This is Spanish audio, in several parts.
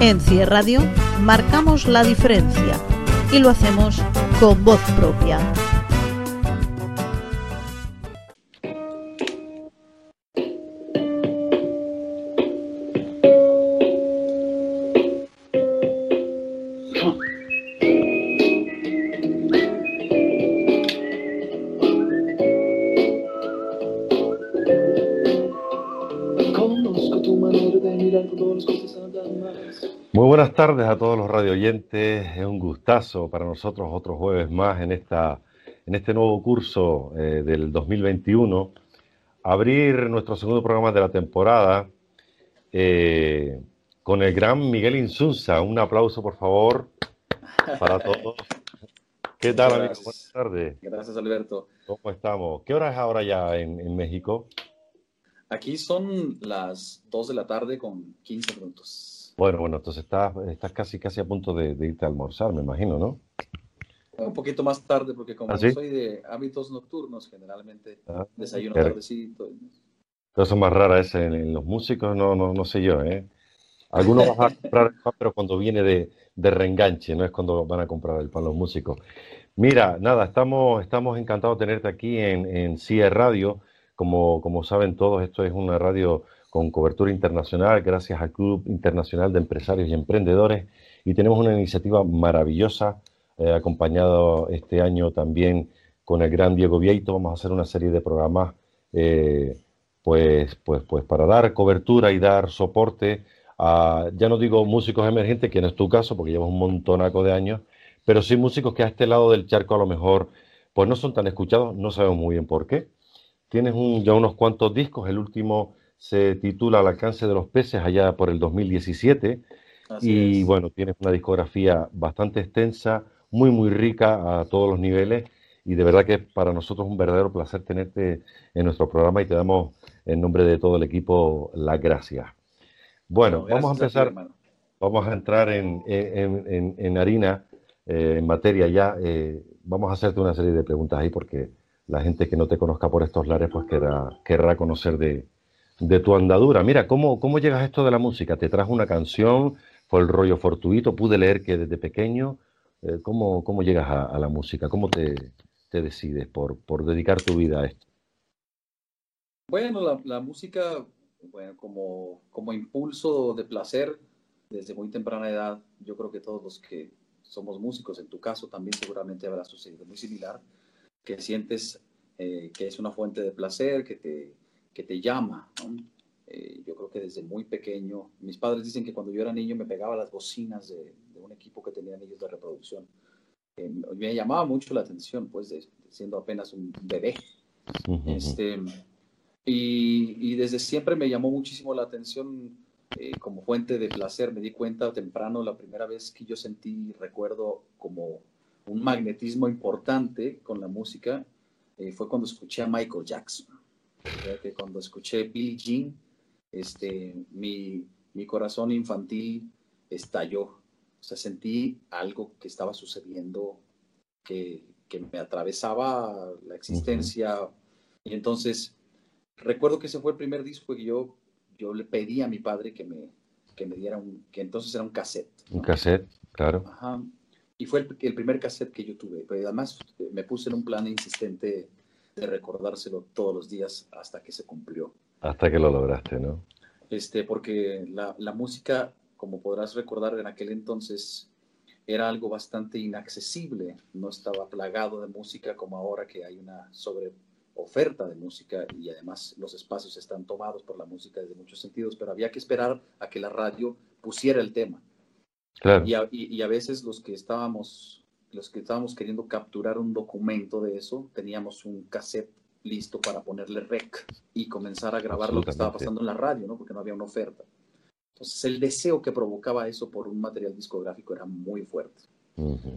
En CIE Radio marcamos la diferencia y lo hacemos con voz propia. Radioyentes. Es un gustazo para nosotros otro jueves más en, esta, en este nuevo curso eh, del 2021. Abrir nuestro segundo programa de la temporada eh, con el gran Miguel Insunza. Un aplauso, por favor, para todos. ¿Qué tal, amigo? Buenas tardes. Gracias, Alberto. ¿Cómo estamos? ¿Qué hora es ahora ya en, en México? Aquí son las 2 de la tarde con 15 minutos. Bueno, bueno, entonces estás, estás casi, casi a punto de, irte a almorzar, me imagino, ¿no? Un poquito más tarde, porque como ¿Ah, soy de hábitos nocturnos, generalmente ah, desayuno tardecito. Pero eso es más rara ese en, los músicos, no, no, no sé yo, ¿eh? Algunos van a comprar el pan, pero cuando viene de, de, reenganche, no es cuando van a comprar el pan los músicos. Mira, nada, estamos, estamos encantados de tenerte aquí en, en CIE Radio. Como, como saben todos, esto es una radio con cobertura internacional gracias al Club Internacional de Empresarios y Emprendedores y tenemos una iniciativa maravillosa eh, acompañado este año también con el gran Diego Vieito. Vamos a hacer una serie de programas eh, pues, pues, pues para dar cobertura y dar soporte a, ya no digo músicos emergentes, que no es tu caso porque llevas un montonaco de años, pero sí músicos que a este lado del charco a lo mejor pues no son tan escuchados, no sabemos muy bien por qué. Tienes ya unos cuantos discos, el último se titula Al alcance de los peces allá por el 2017 y bueno, tienes una discografía bastante extensa, muy muy rica a todos los niveles. Y de verdad que para nosotros es un verdadero placer tenerte en nuestro programa y te damos en nombre de todo el equipo las gracias. Bueno, vamos a empezar, vamos a entrar en, harina, eh, en materia ya. Eh, vamos a hacerte una serie de preguntas ahí porque la gente que no te conozca por estos lares pues querrá conocer de, de tu andadura. Mira, ¿cómo, ¿cómo llegas a esto de la música? ¿Te trajo una canción? ¿Fue el rollo fortuito? ¿Pude leer que desde pequeño? Eh, ¿cómo, ¿cómo, llegas a, la música? ¿Cómo te, te decides por, por, dedicar tu vida a esto? Bueno, la, música, bueno, como, como impulso de placer desde muy temprana edad, yo creo que todos los que somos músicos, en tu caso también seguramente habrá sucedido muy similar, que sientes eh, que es una fuente de placer, que te, que te llama. Eh, yo creo que desde muy pequeño, mis padres dicen que cuando yo era niño me pegaba las bocinas de, un equipo que tenían ellos de reproducción. Eh, me llamaba mucho la atención, pues, siendo apenas un bebé. este, y, desde siempre me llamó muchísimo la atención eh, como fuente de placer. Me di cuenta temprano, la primera vez que yo sentí, recuerdo, como un magnetismo importante con la música, fue cuando escuché a Michael Jackson que cuando escuché Billie Jean, este, mi, mi corazón infantil estalló. O sea, sentí algo que estaba sucediendo que, que me atravesaba la existencia. Y entonces, recuerdo que ese fue el primer disco que yo, yo le pedí a mi padre que me, que me diera un, que entonces era un cassette. Un cassette, claro. Ajá. Y fue el, el, primer cassette que yo tuve. Pero además me puse en un plan insistente de recordárselo todos los días hasta que se cumplió. Hasta que lo lograste, ¿no? Este, porque la, la música, como podrás recordar, en aquel entonces era algo bastante inaccesible, no estaba plagado de música como ahora que hay una sobre oferta de música y además los espacios están tomados por la música desde muchos sentidos, pero había que esperar a que la radio pusiera el tema. Claro. Y, a, y, a, veces los que estábamos los que estábamos queriendo capturar un documento de eso, teníamos un cassette listo para ponerle rec y comenzar a grabar lo que estaba pasando en la radio, ¿no? Porque no había una oferta. Entonces, el deseo que provocaba eso por un material discográfico era muy fuerte.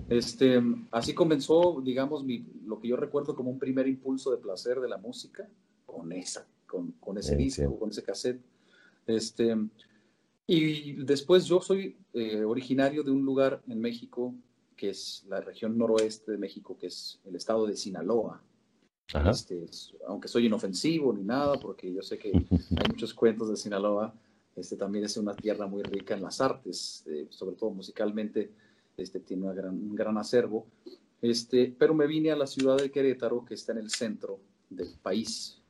este, así comenzó, digamos, mi, lo que yo recuerdo como un primer impulso de placer de la música con, esa, con, con ese disco, con ese cassette. Este, y después yo soy eh, originario de un lugar en México que es la región noroeste de México, que es el estado de Sinaloa. Este, aunque soy inofensivo ni nada, porque yo sé que hay muchos cuentos de Sinaloa, Este también es una tierra muy rica en las artes, eh, sobre todo musicalmente, este tiene una gran, un gran acervo. Este, pero me vine a la ciudad de Querétaro, que está en el centro del país,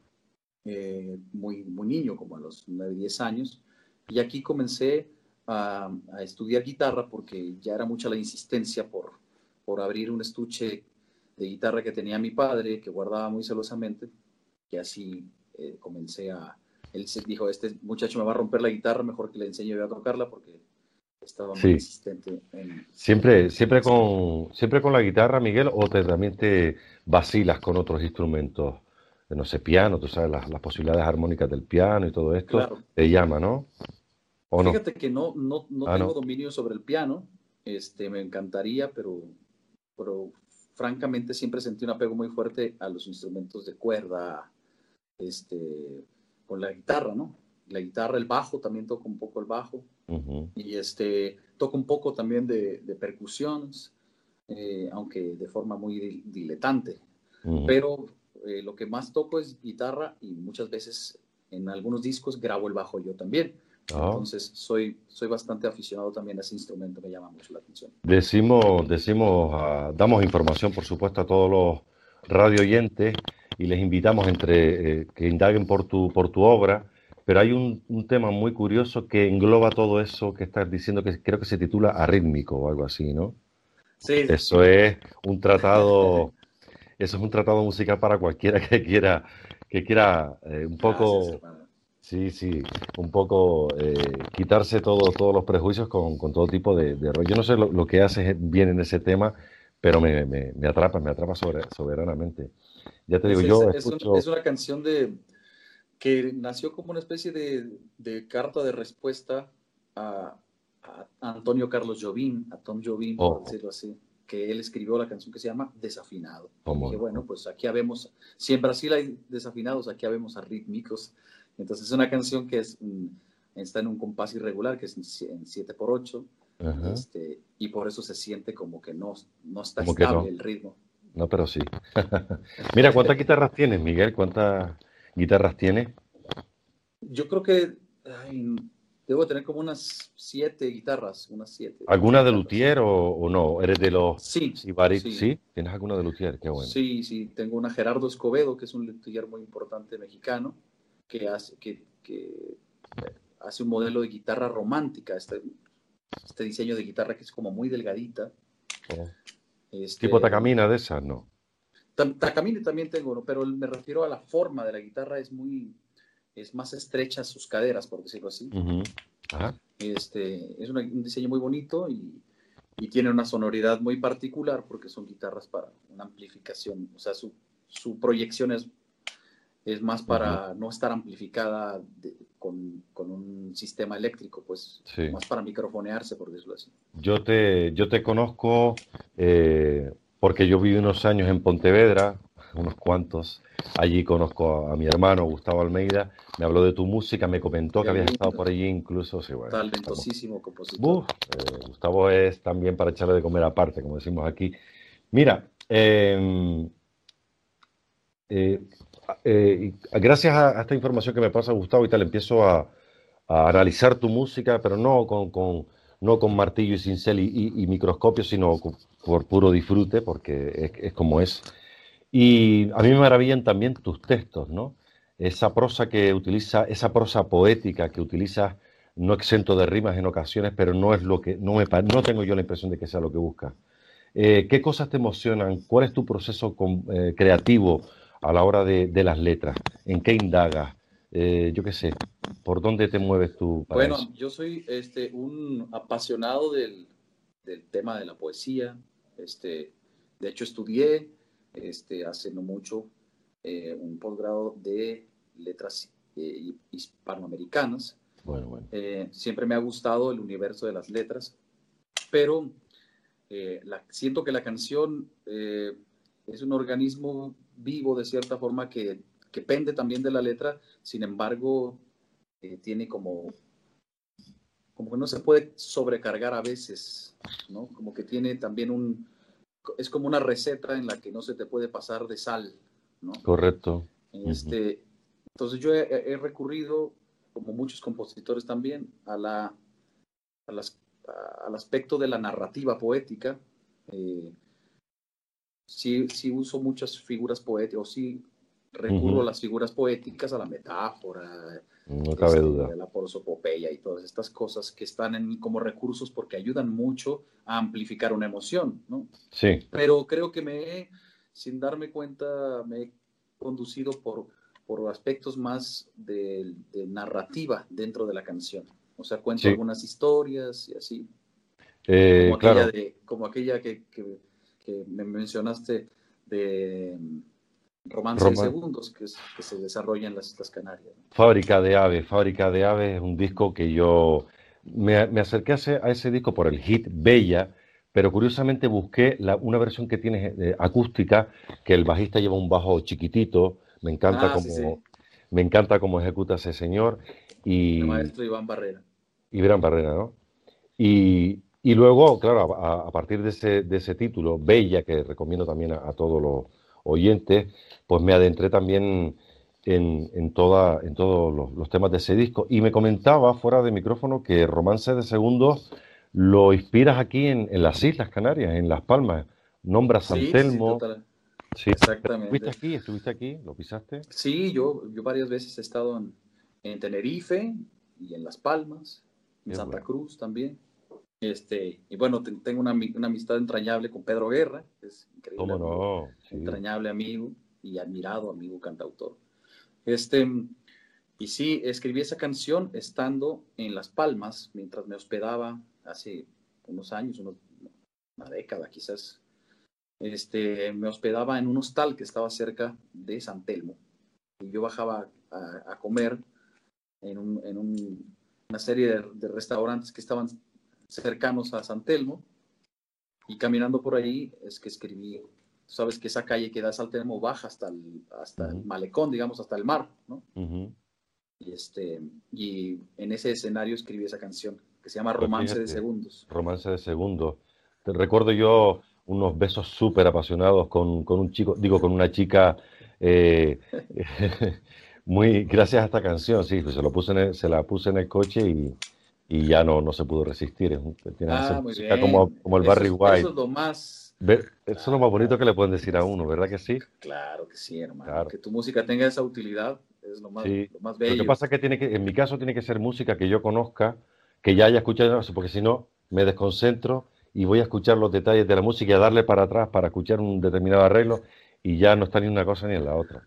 eh, muy, muy niño, como a los 9, 10 años, y aquí comencé a, a, estudiar guitarra porque ya era mucha la insistencia por, por abrir un estuche de guitarra que tenía mi padre, que guardaba muy celosamente, y así eh, comencé a... Él dijo, este muchacho me va a romper la guitarra, mejor que le enseñe a tocarla porque estaba muy insistente. En... Siempre, siempre, con, siempre con la guitarra, Miguel, o te, también te vacilas con otros instrumentos, no sé, piano, tú sabes, las, las posibilidades armónicas del piano y todo esto, claro. te llama, ¿no? ¿O Fíjate no? que no, no, no ah, tengo dominio sobre el piano, este, me encantaría, pero, pero francamente siempre sentí un apego muy fuerte a los instrumentos de cuerda, este, con la guitarra, ¿no? La guitarra, el bajo, también toco un poco el bajo. Uh -huh. Y este, toco un poco también de, de percusiones, eh, aunque de forma muy diletante. Uh -huh. Pero eh, lo que más toco es guitarra y muchas veces en algunos discos grabo el bajo yo también. Oh. Entonces soy, soy bastante aficionado también a ese instrumento, me llama mucho la atención. Decimos, decimos uh, damos información por supuesto a todos los radio oyentes y les invitamos entre eh, que indaguen por tu, por tu obra, pero hay un, un, tema muy curioso que engloba todo eso que estás diciendo, que creo que se titula arrítmico o algo así, ¿no? Sí. Eso es un tratado, eso es un tratado musical para cualquiera que quiera, que quiera eh, un poco... Gracias, Sí, sí, un poco eh, quitarse todo, todos los prejuicios con, con todo tipo de, de. Yo no sé lo, lo, que haces bien en ese tema, pero me, me, me atrapa, me atrapa sobre, soberanamente. Ya te digo, es, yo es, escucho... un, es, una canción de que nació como una especie de, de carta de respuesta a, a, Antonio Carlos Jobim, a Tom Jobim, oh. por decirlo así, que él escribió la canción que se llama Desafinado. Oh, y que bueno, pues aquí habemos, si en Brasil hay desafinados, aquí habemos arrítmicos. Entonces es una canción que es, está en un compás irregular, que es en 7 por 8 este, y por eso se siente como que no, no está como estable no. el ritmo. No, pero sí. Mira, ¿cuántas guitarras tienes, Miguel? ¿Cuántas guitarras tienes? Yo creo que ay, debo tener como unas siete guitarras, unas siete. ¿Alguna de luthier o, o, no? ¿Eres de los sí, sí. sí, ¿Tienes alguna de luthier? Qué bueno. Sí, sí, tengo una Gerardo Escobedo, que es un luthier muy importante mexicano, que hace, que, que hace un modelo de guitarra romántica, este, este diseño de guitarra que es como muy delgadita. Oh. Este, ¿Tipo Takamina de esas? No. Takamine también tengo, ¿no? pero me refiero a la forma de la guitarra, es muy, es más estrecha sus caderas, por decirlo así. Uh -huh. Ajá. Este, es una, un diseño muy bonito y, y, tiene una sonoridad muy particular porque son guitarras para una amplificación, o sea, su, su proyección es, es más para uh -huh. no estar amplificada de, con, con, un sistema eléctrico, pues sí. más para microfonearse, por decirlo así. Yo te, yo te conozco eh, porque yo viví unos años en Pontevedra, unos cuantos. Allí conozco a, a, mi hermano Gustavo Almeida, me habló de tu música, me comentó que habías estado por allí incluso. Sí, bueno, Talentosísimo estamos... compositor. eh, Gustavo es también para echarle de comer aparte, como decimos aquí. Mira, eh, eh, gracias a, esta información que me pasa Gustavo y tal, empiezo a, analizar tu música, pero no con, martillo y cincel y, y, microscopio, sino por puro disfrute, porque es, como es. Y a mí me maravillan también tus textos, ¿no? Esa prosa que utiliza, esa prosa poética que utilizas, no exento de rimas en ocasiones, pero no es lo que, no, tengo yo la impresión de que sea lo que buscas. Eh, ¿Qué cosas te emocionan? ¿Cuál es tu proceso eh, creativo? A la hora de, de las letras? ¿En qué indagas? Eh, yo qué sé, ¿por dónde te mueves tú? bueno, eso? yo soy este, un apasionado del, del, tema de la poesía. Este, de hecho, estudié este, hace no mucho eh, un posgrado de letras eh, hispanoamericanas. Bueno, bueno. Eh, siempre me ha gustado el universo de las letras, pero eh, la, siento que la canción es un organismo vivo de cierta forma que, que pende también de la letra, sin embargo, eh, tiene como, como que no se puede sobrecargar a veces, ¿no? Como que tiene también un, es como una receta en la que no se te puede pasar de sal, ¿no? Correcto. Este, uh -huh. Entonces yo he, he, recurrido como muchos compositores también, a la, al aspecto de la narrativa poética. Eh, sí, sí, uso muchas figuras poéticas, o sí recurro a las figuras poéticas, a la metáfora, no cabe este, duda. la prosopopeya y todas estas cosas que están en como recursos porque ayudan mucho a amplificar una emoción, ¿no? Sí. Pero creo que me he, sin darme cuenta, me he conducido por, por aspectos más de, narrativa dentro de la canción. O sea, cuento algunas historias y así. Eh, como, aquella de, como aquella que, que, que me mencionaste de Romance de Segundos, que, se desarrolla en las Islas Canarias. Fábrica de Aves. Fábrica de Aves es un disco que yo me, acerqué a ese, disco por el hit Bella, pero curiosamente busqué una versión que tiene eh, acústica, que el bajista lleva un bajo chiquitito. Me encanta, ah, como, Me encanta cómo ejecuta ese señor. Y, el maestro Iván Barrera. Iván Barrera, ¿no? Y, luego, claro, a, partir de ese, de ese, título, Bella, que recomiendo también a todos los oyentes, pues me adentré también en, en, toda, en todos los, temas de ese disco. Y me comentaba fuera de micrófono que Romance de Segundos lo inspiras aquí en, las Islas Canarias, en Las Palmas. Nombras San Telmo. Sí, Exactamente. ¿Estuviste aquí? ¿Estuviste aquí? ¿Lo pisaste? Sí, yo, yo varias veces he estado en, Tenerife y en Las Palmas, en Santa Cruz también. Este, y bueno, tengo una, amistad entrañable con Pedro Guerra, es increíble. ¿Cómo no? Entrañable amigo y admirado amigo cantautor. Este, y sí, escribí esa canción estando en Las Palmas, mientras me hospedaba hace unos años, una década quizás. Este, me hospedaba en un hostal que estaba cerca de San Telmo. Y yo bajaba a, comer en, una serie de restaurantes que estaban cercanos a San Telmo, y caminando por ahí es que escribí, sabes que esa calle que da a San Telmo baja hasta el, hasta el malecón, digamos, hasta el mar, ¿no? y, este, y en ese escenario escribí esa canción que se llama pues Romance de Segundos. Romance de Segundos. Te recuerdo yo unos besos súper apasionados con, con, un chico, digo, con una chica eh, muy, gracias a esta canción, sí, pues se, lo puse se la puse en el coche y, y ya no, no se pudo resistir. Tiene ah, como, como el Barry White. Eso es lo más... Eso es lo más bonito que le pueden decir a uno, ¿verdad que sí? Claro que sí, hermano. Que tu música tenga esa utilidad es lo más, lo más bello. Lo que pasa es que tiene que, en mi caso, tiene que ser música que yo conozca, que ya haya escuchado, porque si no, me desconcentro y voy a escuchar los detalles de la música y a darle para atrás para escuchar un determinado arreglo y ya no está ni una cosa ni en la otra.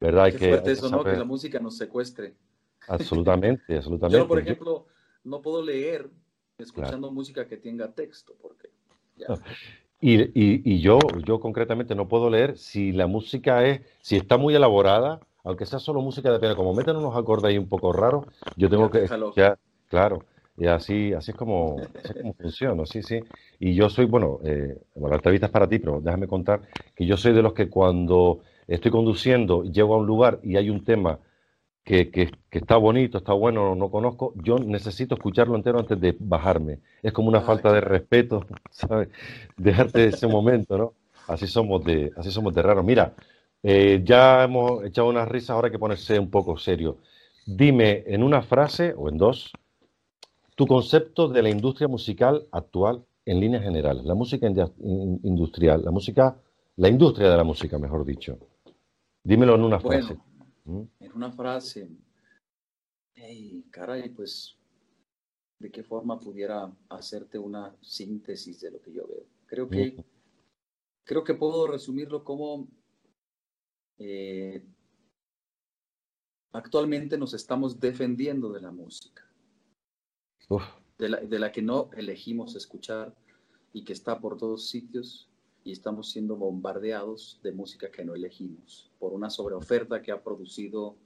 ¿Verdad? Qué que, eso, ¿no? Que la música nos secuestre. Absolutamente, absolutamente. Yo, por ejemplo no puedo leer escuchando música que tenga texto, porque Y, yo, yo concretamente no puedo leer si la música es, si está muy elaborada, aunque sea solo música de piano, como meten unos acordes ahí un poco raros, yo tengo que ya, claro, y así, así es como, así como funciona, sí, sí. Y yo soy, bueno, eh, bueno, la entrevista es para ti, pero déjame contar que yo soy de los que cuando estoy conduciendo, llego a un lugar y hay un tema que, que, está bonito, está bueno, no conozco, yo necesito escucharlo entero antes de bajarme. Es como una ah, falta de respeto, ¿sabes? Dejarte ese momento, ¿no? Así somos de, así somos de raros. Mira, eh, ya hemos echado unas risas, ahora hay que ponerse un poco serio. Dime en una frase o en dos tu concepto de la industria musical actual en líneas generales, la música industrial, la música, la industria de la música, mejor dicho. Dímelo en una frase. En una frase, hey, caray, pues, ¿de qué forma pudiera hacerte una síntesis de lo que yo veo? Creo que, creo que puedo resumirlo como eh, actualmente nos estamos defendiendo de la música, de la, de la que no elegimos escuchar y que está por todos sitios y estamos siendo bombardeados de música que no elegimos por una sobreoferta que ha producido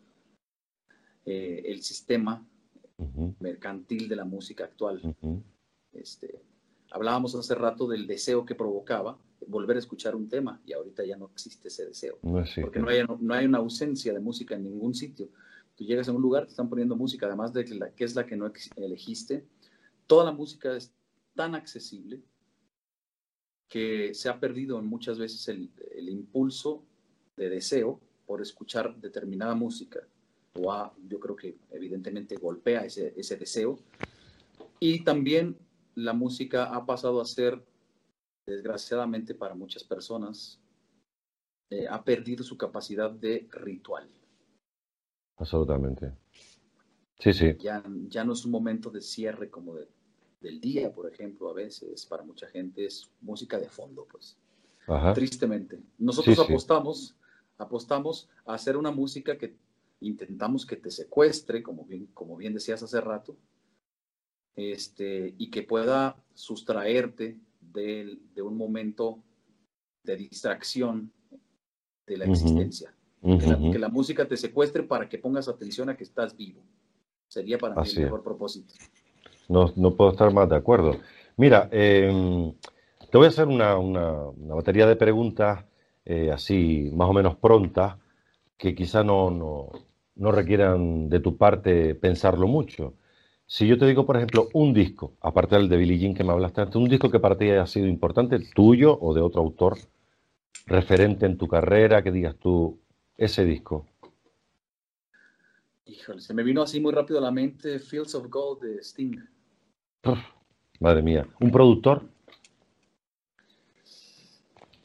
eh, el sistema mercantil de la música actual. este, hablábamos hace rato del deseo que provocaba volver a escuchar un tema y ahorita ya no existe ese deseo. porque no hay, no hay, una ausencia de música en ningún sitio. Tú llegas a un lugar, te están poniendo música, además de la, que es la que no elegiste. Toda la música es tan accesible que se ha perdido muchas veces el, impulso de deseo por escuchar determinada música. o yo creo que evidentemente golpea ese, ese deseo. Y también la música ha pasado a ser, desgraciadamente para muchas personas, eh, ha perdido su capacidad de ritual. Absolutamente. Sí, sí. Ya, ya no es un momento de cierre como del día, por ejemplo, a veces para mucha gente es música de fondo, pues. Tristemente. Nosotros apostamos, apostamos a hacer una música que intentamos que te secuestre, como bien, como bien decías hace rato, este, y que pueda sustraerte de, de un momento de distracción de la existencia. que, la, música te secuestre para que pongas atención a que estás vivo. Sería para mí el mejor propósito. No, no, puedo estar más de acuerdo. Mira, em, te voy a hacer una, una, batería de preguntas eh, así más o menos prontas que quizá no, no, no requieran de tu parte pensarlo mucho. Si yo te digo, por ejemplo, un disco, aparte del de Billie Jean que me hablaste antes, un disco que para ti haya sido importante, tuyo o de otro autor, referente en tu carrera, que digas tú, ese disco. Híjole, se me vino así muy rápido a la mente Fields of Gold de Sting. Madre mía, ¿un productor?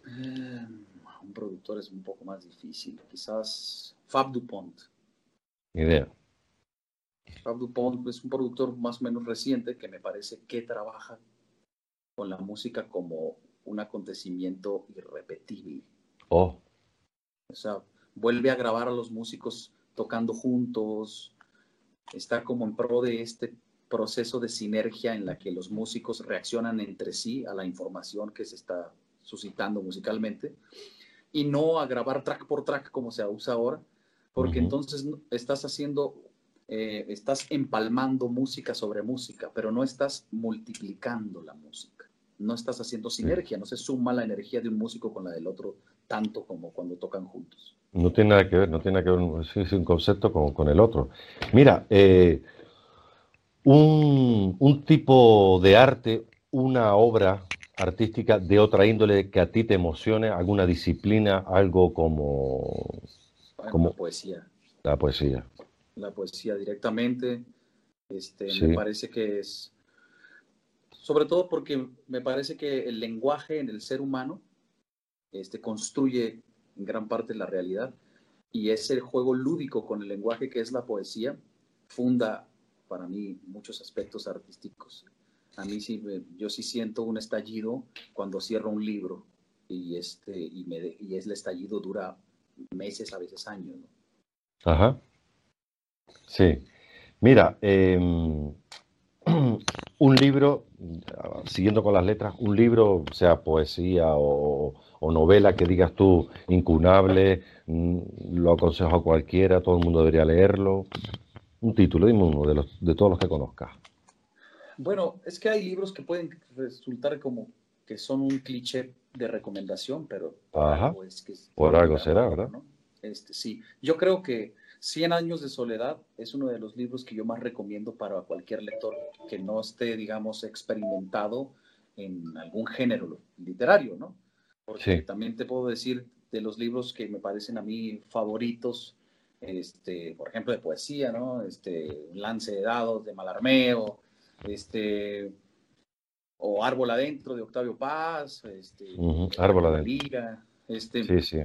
Eh, un productor es un poco más difícil, quizás Fab Dupont. Idea. Fab Dupont es un productor más o menos reciente que me parece que trabaja con la música como un acontecimiento irrepetible. Oh. O sea, vuelve a grabar a los músicos tocando juntos, está como en pro de este proceso de sinergia en la que los músicos reaccionan entre sí a la información que se está suscitando musicalmente y no a grabar track por track como se usa ahora, porque entonces estás haciendo, eh, estás empalmando música sobre música, pero no estás multiplicando la música no estás haciendo sinergia, no se suma la energía de un músico con la del otro tanto como cuando tocan juntos. No tiene nada que ver, no tiene nada que ver es un concepto con, con el otro. Mira, eh, un, un, tipo de arte, una obra artística de otra índole que a ti te emocione, alguna disciplina, algo como... como la poesía. La poesía. La poesía directamente. Este, Me parece que es sobre todo porque me parece que el lenguaje en el ser humano este, construye en gran parte la realidad y ese juego lúdico con el lenguaje que es la poesía funda para mí muchos aspectos artísticos. A mí sí, yo sí siento un estallido cuando cierro un libro y, este, y, me, el estallido dura meses, a veces años. Ajá. Sí. Mira, eh, un libro, siguiendo con las letras, un libro, sea poesía o, novela que digas tú incunable, mm, lo aconsejo a cualquiera, todo el mundo debería leerlo. Un título, dime uno de, los, de todos los que conozcas. Bueno, es que hay libros que pueden resultar como que son un cliché de recomendación, pero por algo será, ¿verdad? Este, sí, yo creo que Cien años de soledad es uno de los libros que yo más recomiendo para cualquier lector que no esté, digamos, experimentado en algún género literario, ¿no? Porque también te puedo decir de los libros que me parecen a mí favoritos, este, por ejemplo, de poesía, ¿no? Este, Un lance de dados de Malarmeo, este, o Árbol Adentro de Octavio Paz, este, Árbol Adentro. este, sí, sí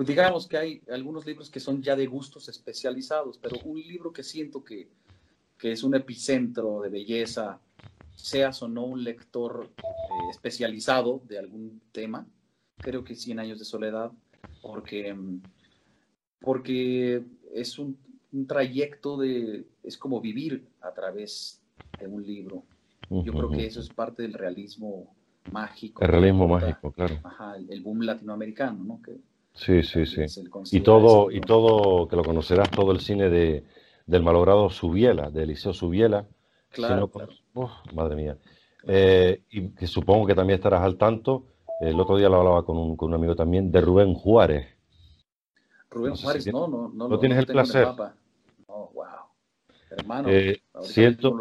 pues digamos que hay algunos libros que son ya de gustos especializados, pero un libro que siento que, que es un epicentro de belleza, seas o no un lector eh, especializado de algún tema, creo que Cien años de soledad, porque, porque es un, un trayecto de, es como vivir a través de un libro. Yo creo que eso es parte del realismo mágico. El realismo mágico, claro. Ajá, el, boom latinoamericano, ¿no? Que, Sí, sí, sí. Y todo, y todo, que lo conocerás, todo el cine de, del malogrado Subiela, de Eliseo Subiela. Claro, madre mía. Eh, y que supongo que también estarás al tanto, el otro día lo hablaba con un, con un amigo también, de Rubén Juárez. Rubén Juárez, no, no, no. ¿No tienes el placer? No, wow. Hermano, eh, siento... me,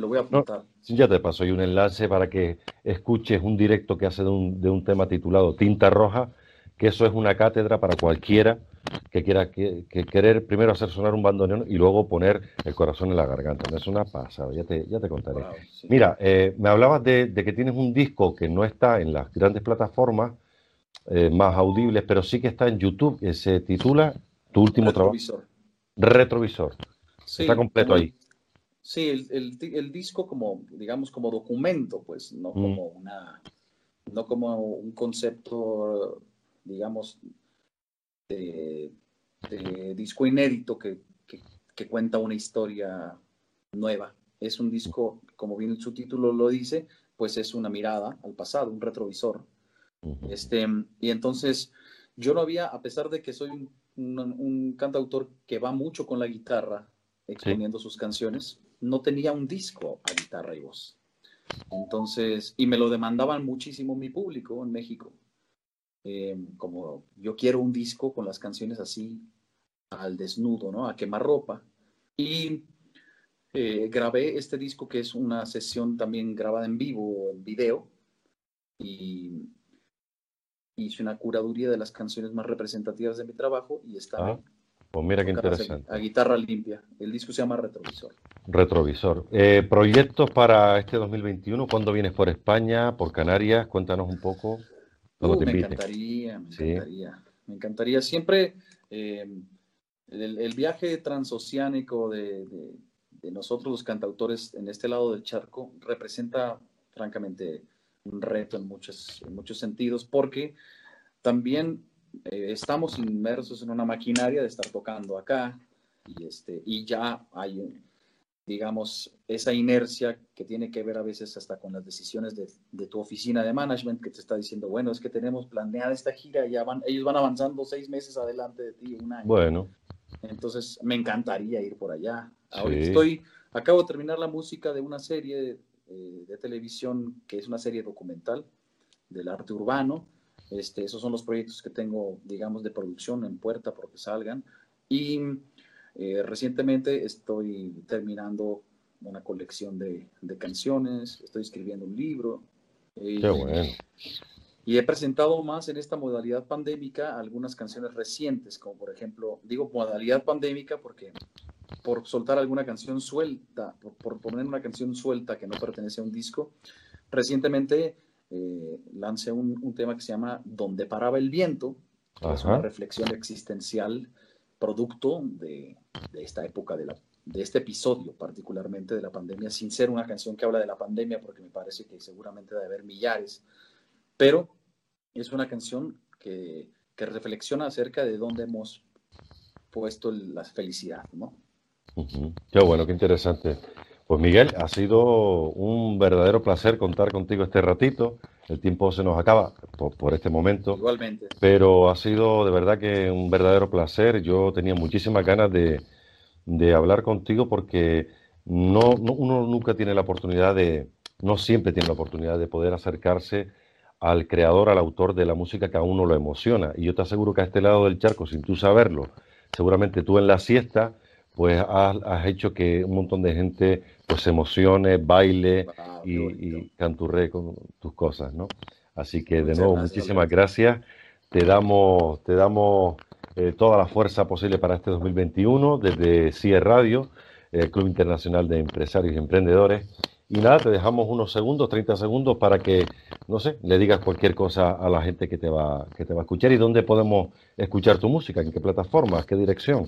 lo voy a, apuntar. ya te paso hay un enlace para que escuches un directo que hace de un, de un tema titulado Tinta Roja que eso es una cátedra para cualquiera que quiera que, querer primero hacer sonar un bandoneón y luego poner el corazón en la garganta. Es una pasada, ya te, ya te contaré. Mira, eh, me hablabas de, que tienes un disco que no está en las grandes plataformas eh, más audibles, pero sí que está en YouTube, que se titula Tu último trabajo. Retrovisor. está completo ahí. Sí, el, disco como, digamos, como documento, pues, no mm. como una, no como un concepto, digamos, de, disco inédito que, cuenta una historia nueva. Es un disco, como bien su título lo dice, pues es una mirada al pasado, un retrovisor. Este, y entonces yo no había, a pesar de que soy un, cantautor que va mucho con la guitarra, exponiendo sus canciones, no tenía un disco a guitarra y voz. Entonces, y me lo demandaban muchísimo mi público en México. Eh, como yo quiero un disco con las canciones así al desnudo, ¿no? A quemar ropa. Y eh, grabé este disco que es una sesión también grabada en vivo, en video. Y hice una curaduría de las canciones más representativas de mi trabajo y está ah, pues mira qué interesante. A, guitarra limpia. El disco se llama Retrovisor. Retrovisor. Eh, ¿Proyectos para este 2021? ¿Cuándo vienes por España, por Canarias? Cuéntanos un poco. Uh, me encantaría, me encantaría. Me encantaría. Siempre eh, el, viaje transoceánico de, nosotros los cantautores en este lado del charco representa francamente un reto en muchos, en muchos sentidos porque también eh, estamos inmersos en una maquinaria de estar tocando acá y, este, y ya hay, digamos, esa inercia que tiene que ver a veces hasta con las decisiones de, de, tu oficina de management que te está diciendo, bueno, es que tenemos planeada esta gira y ya van, ellos van avanzando seis meses adelante de ti, un año. Bueno. Entonces, me encantaría ir por allá. Ahora estoy, acabo de terminar la música de una serie de, eh, de televisión que es una serie documental del arte urbano este, esos son los proyectos que tengo, digamos, de producción en puerta porque salgan. Y eh, recientemente estoy terminando una colección de, canciones, estoy escribiendo un libro. Eh, Qué bueno. Y he presentado más en esta modalidad pandémica algunas canciones recientes, como por ejemplo, digo modalidad pandémica porque por soltar alguna canción suelta, por, por poner una canción suelta que no pertenece a un disco, recientemente eh, lancé un, tema que se llama Donde paraba el viento, es una reflexión existencial producto de, esta época, de, la, de este episodio particularmente de la pandemia, sin ser una canción que habla de la pandemia, porque me parece que seguramente debe haber millares, pero es una canción que, que reflexiona acerca de dónde hemos puesto la felicidad, ¿no? Qué bueno, qué interesante. Pues Miguel, ha sido un verdadero placer contar contigo este ratito. El tiempo se nos acaba por, este momento. Igualmente. Pero ha sido de verdad que un verdadero placer. Yo tenía muchísimas ganas de, hablar contigo porque no, uno nunca tiene la oportunidad de, no siempre tiene la oportunidad de poder acercarse al creador, al autor de la música que a uno lo emociona. Y yo te aseguro que a este lado del charco, sin tú saberlo, seguramente tú en la siesta, pues has, hecho que un montón de gente pues se emocione, baile y, canturre con tus cosas, ¿no? Así que de nuevo, muchísimas gracias. Te damos, te damos eh, toda la fuerza posible para este 2021 desde CIE Radio, el Club Internacional de Empresarios y Emprendedores. Y nada, te dejamos unos segundos, 30 segundos para que, no sé, le digas cualquier cosa a la gente que te va, que te va a escuchar y dónde podemos escuchar tu música, en qué plataforma, qué dirección.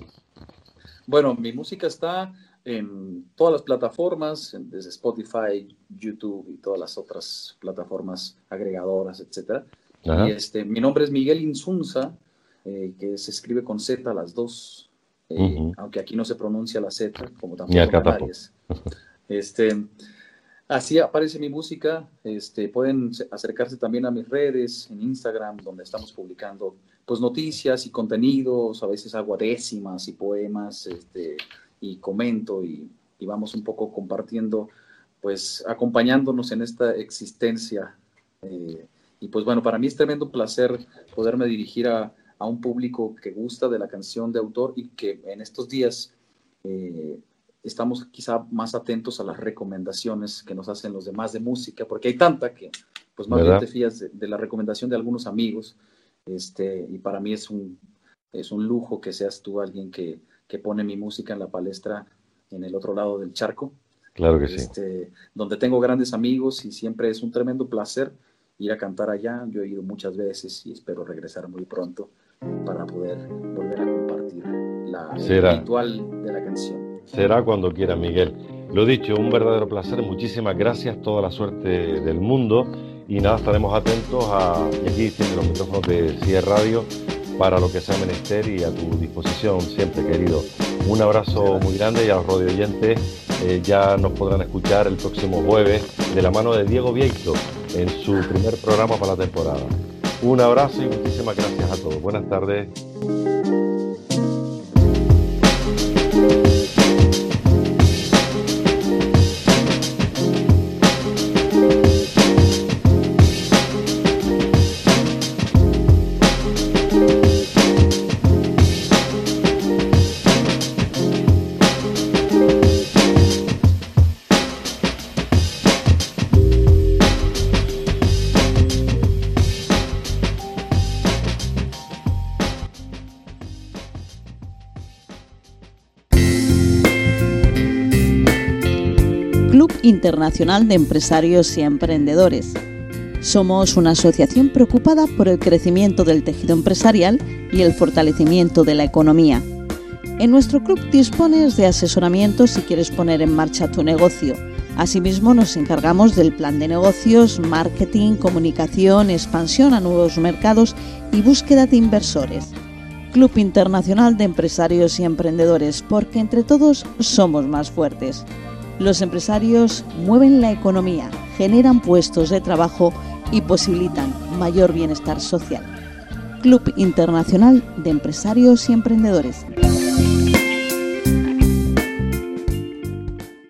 Bueno, mi música está en todas las plataformas, desde Spotify, YouTube y todas las otras plataformas agregadoras, etc. Y este, mi nombre es Miguel Insunza, eh, que se escribe con Z las dos, eh, aunque aquí no se pronuncia la Z, como también en Este, así aparece mi música. Este, pueden acercarse también a mis redes en Instagram, donde estamos publicando pues noticias y contenidos, a veces hago décimas y poemas, este, y comento y, vamos un poco compartiendo, pues acompañándonos en esta existencia. Eh, y pues bueno, para mí es tremendo placer poderme dirigir a, a, un público que gusta de la canción de autor y que en estos días eh, estamos quizá más atentos a las recomendaciones que nos hacen los demás de música, porque hay tanta que pues más bien te fías de, de, la recomendación de algunos amigos, este, y para mí es un, es un lujo que seas tú alguien que, que pone mi música en la palestra en el otro lado del charco. Claro que sí. Este, donde tengo grandes amigos y siempre es un tremendo placer ir a cantar allá. Yo he ido muchas veces y espero regresar muy pronto para poder volver a compartir la Será. ritual de la canción. Será cuando quiera, Miguel. Lo dicho, un verdadero placer. Muchísimas gracias, toda la suerte del mundo. Y nada, estaremos atentos a. Y aquí tiene los micrófonos de CIE Radio para lo que sea menester y a tu disposición siempre, querido. Un abrazo muy grande y a los radio oyentes eh, ya nos podrán escuchar el próximo jueves de la mano de Diego Vieito en su primer programa para la temporada. Un abrazo y muchísimas gracias a todos. Buenas tardes. Club Internacional de Empresarios y Emprendedores. Somos una asociación preocupada por el crecimiento del tejido empresarial y el fortalecimiento de la economía. En nuestro club dispones de asesoramiento si quieres poner en marcha tu negocio. Asimismo, nos encargamos del plan de negocios, marketing, comunicación, expansión a nuevos mercados y búsqueda de inversores. Club Internacional de Empresarios y Emprendedores, porque entre todos somos más fuertes. Los empresarios mueven la economía, generan puestos de trabajo y posibilitan mayor bienestar social. Club Internacional de Empresarios y Emprendedores.